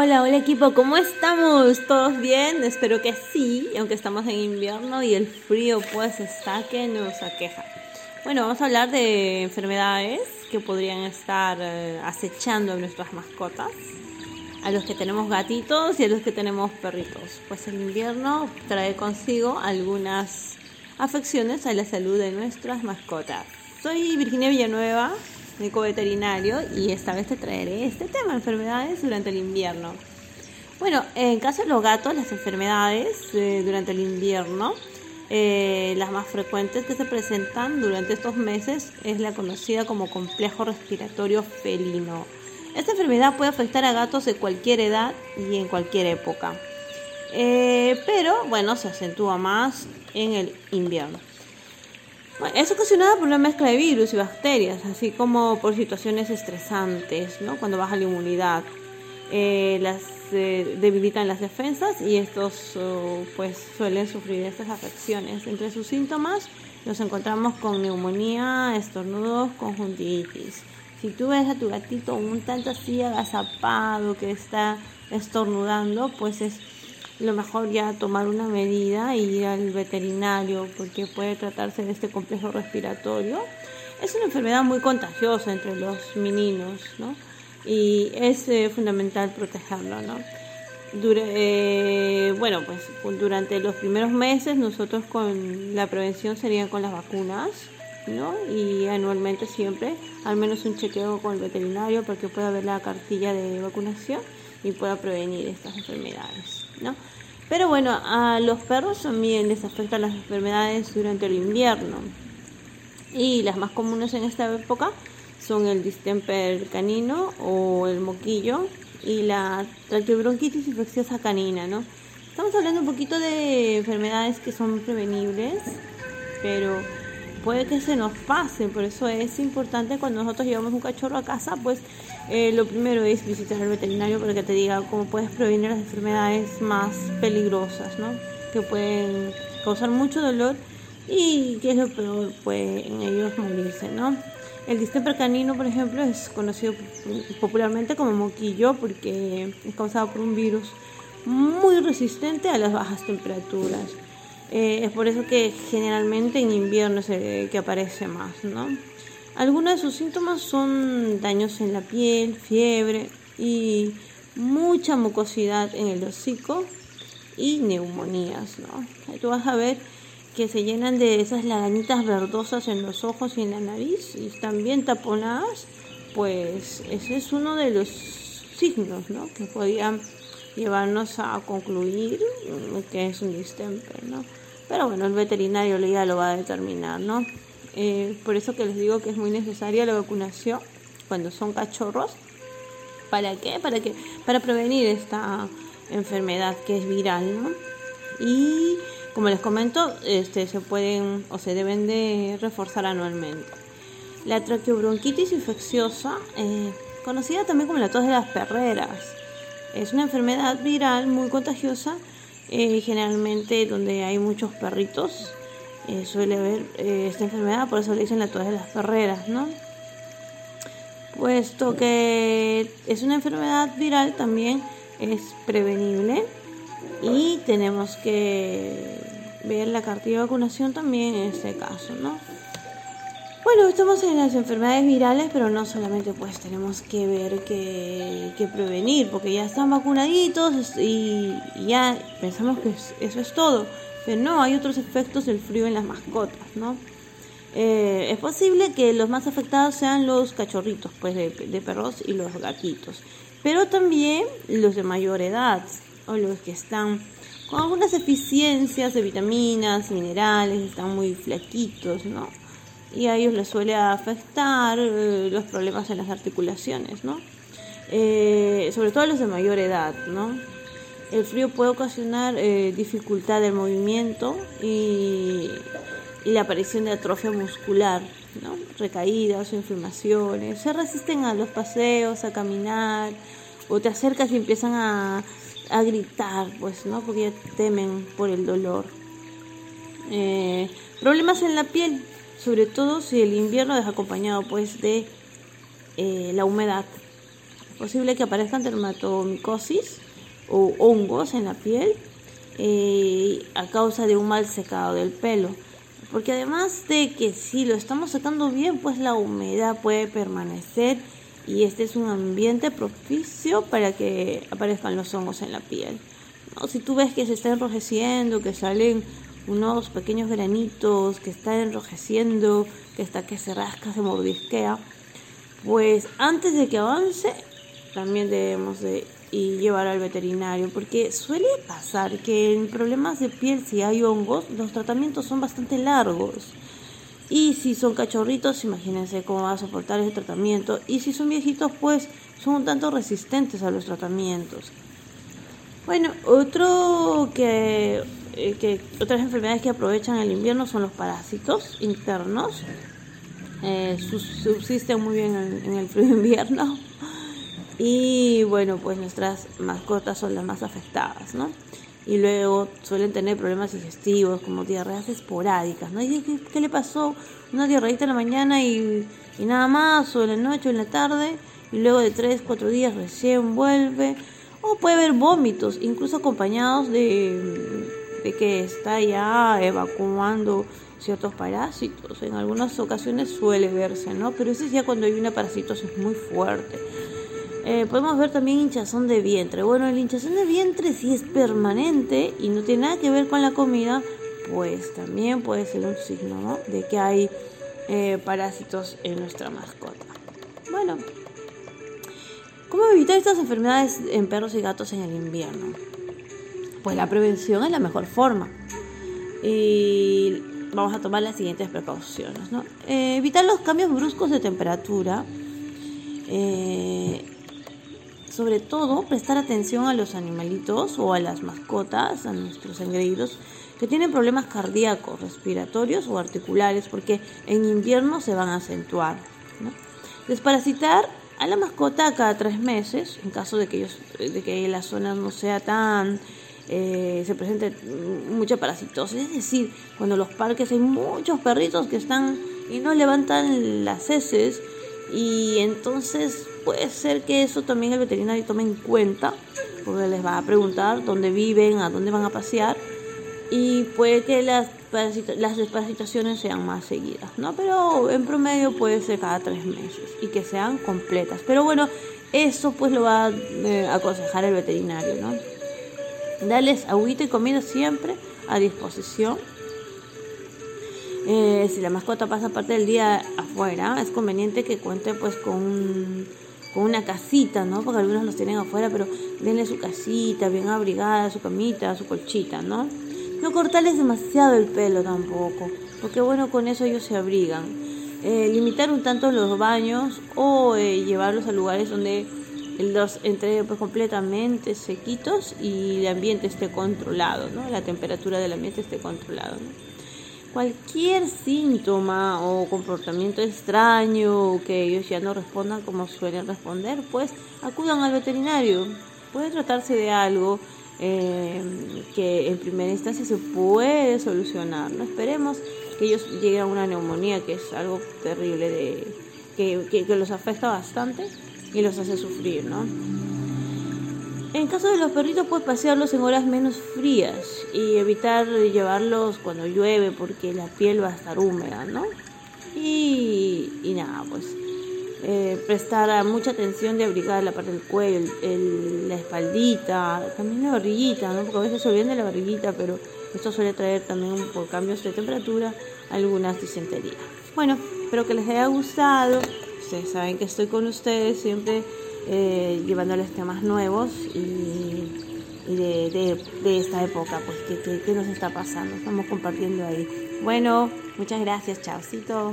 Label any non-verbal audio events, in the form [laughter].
Hola, hola equipo, ¿cómo estamos? ¿Todos bien? Espero que sí, aunque estamos en invierno y el frío pues está que nos aqueja. Bueno, vamos a hablar de enfermedades que podrían estar eh, acechando a nuestras mascotas, a los que tenemos gatitos y a los que tenemos perritos. Pues el invierno trae consigo algunas afecciones a la salud de nuestras mascotas. Soy Virginia Villanueva, médico veterinario, y esta vez te traeré este tema, enfermedades durante el invierno. Bueno, en caso de los gatos, las enfermedades eh, durante el invierno, eh, las más frecuentes que se presentan durante estos meses es la conocida como complejo respiratorio felino. Esta enfermedad puede afectar a gatos de cualquier edad y en cualquier época, eh, pero bueno, se acentúa más en el invierno es ocasionada por una mezcla de virus y bacterias, así como por situaciones estresantes, ¿no? cuando baja la inmunidad. Eh, las eh, debilitan las defensas y estos oh, pues suelen sufrir estas afecciones. Entre sus síntomas nos encontramos con neumonía, estornudos, conjuntivitis. Si tú ves a tu gatito un tanto así agazapado que está estornudando, pues es lo mejor ya tomar una medida y ir al veterinario porque puede tratarse de este complejo respiratorio. Es una enfermedad muy contagiosa entre los meninos, ¿no? Y es eh, fundamental protegerlo, ¿no? Eh, bueno, pues durante los primeros meses nosotros con la prevención sería con las vacunas, ¿no? Y anualmente siempre, al menos un chequeo con el veterinario para que pueda ver la cartilla de vacunación y pueda prevenir estas enfermedades, Pero bueno, a los perros también les afectan las enfermedades durante el invierno. Y las más comunes en esta época son el distemper canino o el moquillo y la traqueobronquitis infecciosa canina, ¿no? Estamos hablando un poquito de enfermedades que son prevenibles, pero puede que se nos pase, por eso es importante cuando nosotros llevamos un cachorro a casa, pues eh, lo primero es visitar al veterinario para que te diga cómo puedes prevenir las enfermedades más peligrosas, ¿no? Que pueden causar mucho dolor y que es lo peor, pues en ellos morirse, ¿no? El distemper canino, por ejemplo, es conocido popularmente como moquillo porque es causado por un virus muy resistente a las bajas temperaturas. Eh, es por eso que generalmente en invierno es el que aparece más, ¿no? Algunos de sus síntomas son daños en la piel, fiebre y mucha mucosidad en el hocico y neumonías, ¿no? Tú vas a ver que se llenan de esas lagañitas verdosas en los ojos y en la nariz y están bien taponadas, pues ese es uno de los signos, ¿no? Que podían llevarnos a concluir que es un distemper, ¿no? Pero bueno, el veterinario ya lo va a determinar, ¿no? Eh, por eso que les digo que es muy necesaria la vacunación cuando son cachorros. ¿Para qué? Para que para prevenir esta enfermedad que es viral, ¿no? Y como les comento, este se pueden o se deben de reforzar anualmente. La traqueobronquitis infecciosa, eh, conocida también como la tos de las perreras, es una enfermedad viral muy contagiosa, eh, generalmente donde hay muchos perritos eh, suele haber eh, esta enfermedad, por eso le dicen la tos de las perreras, ¿no? Puesto que es una enfermedad viral, también es prevenible y tenemos que ver la cartilla de vacunación también en este caso, ¿no? Bueno, estamos en las enfermedades virales, pero no solamente pues tenemos que ver que, prevenir, porque ya están vacunaditos y, ya pensamos que eso es todo, pero no, hay otros efectos del frío en las mascotas, ¿no? Eh, es posible que los más afectados sean los cachorritos, pues de, de perros y los gatitos, pero también los de mayor edad o los que están con algunas deficiencias de vitaminas, minerales, están muy flaquitos, ¿no? Y a ellos les suele afectar eh, los problemas en las articulaciones, ¿no? Eh, sobre todo los de mayor edad, ¿no? El frío puede ocasionar eh, dificultad del movimiento y, la aparición de atrofia muscular, ¿no? Recaídas o inflamaciones. Se resisten a los paseos, a caminar, o te acercas y empiezan a, a gritar, pues, ¿no? Porque ya temen por el dolor. problemas en la piel, sobre todo si el invierno es acompañado pues de eh, la humedad. posible que aparezcan dermatomicosis o hongos en la piel eh, a causa de un mal secado del pelo. Porque además de que si lo estamos secando bien, pues la humedad puede permanecer y este es un ambiente propicio para que aparezcan los hongos en la piel. Si tú ves que se está enrojeciendo, que salen unos pequeños granitos, que está enrojeciendo, que está que se rasca, se mordisquea, pues antes de que avance, también debemos de llevar al veterinario, porque suele pasar que en problemas de piel, si hay hongos, los tratamientos son bastante largos. Y si son cachorritos, imagínense cómo va a soportar ese tratamiento. Y si son viejitos, pues son un tanto resistentes a los tratamientos. Bueno, otro que, eh, otras enfermedades que aprovechan el invierno son los parásitos internos. Eh, subsisten muy bien en, el frío invierno. [laughs] Y bueno, pues nuestras mascotas son las más afectadas, ¿no? y luego suelen tener problemas digestivos como diarreas esporádicas, ¿no? ¿Y qué, le pasó? Una diarreita en la mañana y, nada más, o en la noche o en la tarde, y luego de 3, 4 días recién vuelve. O puede haber vómitos, incluso acompañados de que está ya evacuando ciertos parásitos. En algunas ocasiones suele verse, ¿no? Pero eso es ya cuando hay una parasitosis muy fuerte. Eh, podemos ver también hinchazón de vientre. Bueno, el hinchazón de vientre si es permanente y no tiene nada que ver con la comida, pues también puede ser un signo de que hay eh, parásitos en nuestra mascota. Bueno, ¿cómo evitar estas enfermedades en perros y gatos en el invierno? Pues la prevención es la mejor forma. Y vamos a tomar las siguientes precauciones. ¿no? Eh, evitar los cambios bruscos de temperatura. Eh, sobre todo prestar atención a los animalitos o a las mascotas, a nuestros engreídos que tienen problemas cardíacos, respiratorios o articulares, porque en invierno se van a acentuar. Desparasitar a la mascota cada tres meses, en caso de que, ellos, de que la zona no sea tan eh, se presente mucha parasitosis. Es decir, cuando en los parques hay muchos perritos que están y no levantan las heces y entonces puede ser que eso también el veterinario tome en cuenta, porque les va a preguntar dónde viven, a dónde van a pasear, y puede que las, las desparasitaciones sean más seguidas, ¿no? Pero en promedio puede ser cada tres meses y que sean completas. Pero bueno, eso pues lo va a eh, aconsejar el veterinario, ¿no? Darles agüita y comida siempre a disposición eh, si la mascota pasa parte del día afuera, es conveniente que cuente pues con, con una casita, ¿no? Porque algunos los tienen afuera, pero denle su casita bien abrigada, su camita, su colchita, ¿no? No cortarles demasiado el pelo tampoco, porque bueno, con eso ellos se abrigan. Eh, limitar un tanto los baños o eh, llevarlos a lugares donde los entre pues, completamente sequitos y el ambiente esté controlado, ¿no? La temperatura del ambiente esté controlado, cualquier síntoma o comportamiento extraño que ellos ya no respondan como suelen responder, pues acudan al veterinario. Puede tratarse de algo eh, que en primera instancia se puede solucionar. No esperemos que ellos lleguen a una neumonía, que es algo terrible, de, que, que, que los afecta bastante y los hace sufrir, ¿no? En caso de los perritos, puedes pasearlos en horas menos frías y evitar llevarlos cuando llueve porque la piel va a estar húmeda, ¿no? Y, y nada, pues eh, prestar mucha atención de abrigar la parte del cuello, la espaldita, también la barriguita, ¿no? Porque a veces se olvidan de la barriguita, pero esto suele traer también por cambios de temperatura algunas disenterías. Bueno, espero que les haya gustado. Ustedes saben que estoy con ustedes siempre eh, llevándoles temas nuevos y, de, esta época, pues ¿qué, qué, nos está pasando. Estamos compartiendo ahí. Bueno, muchas gracias, chaucito.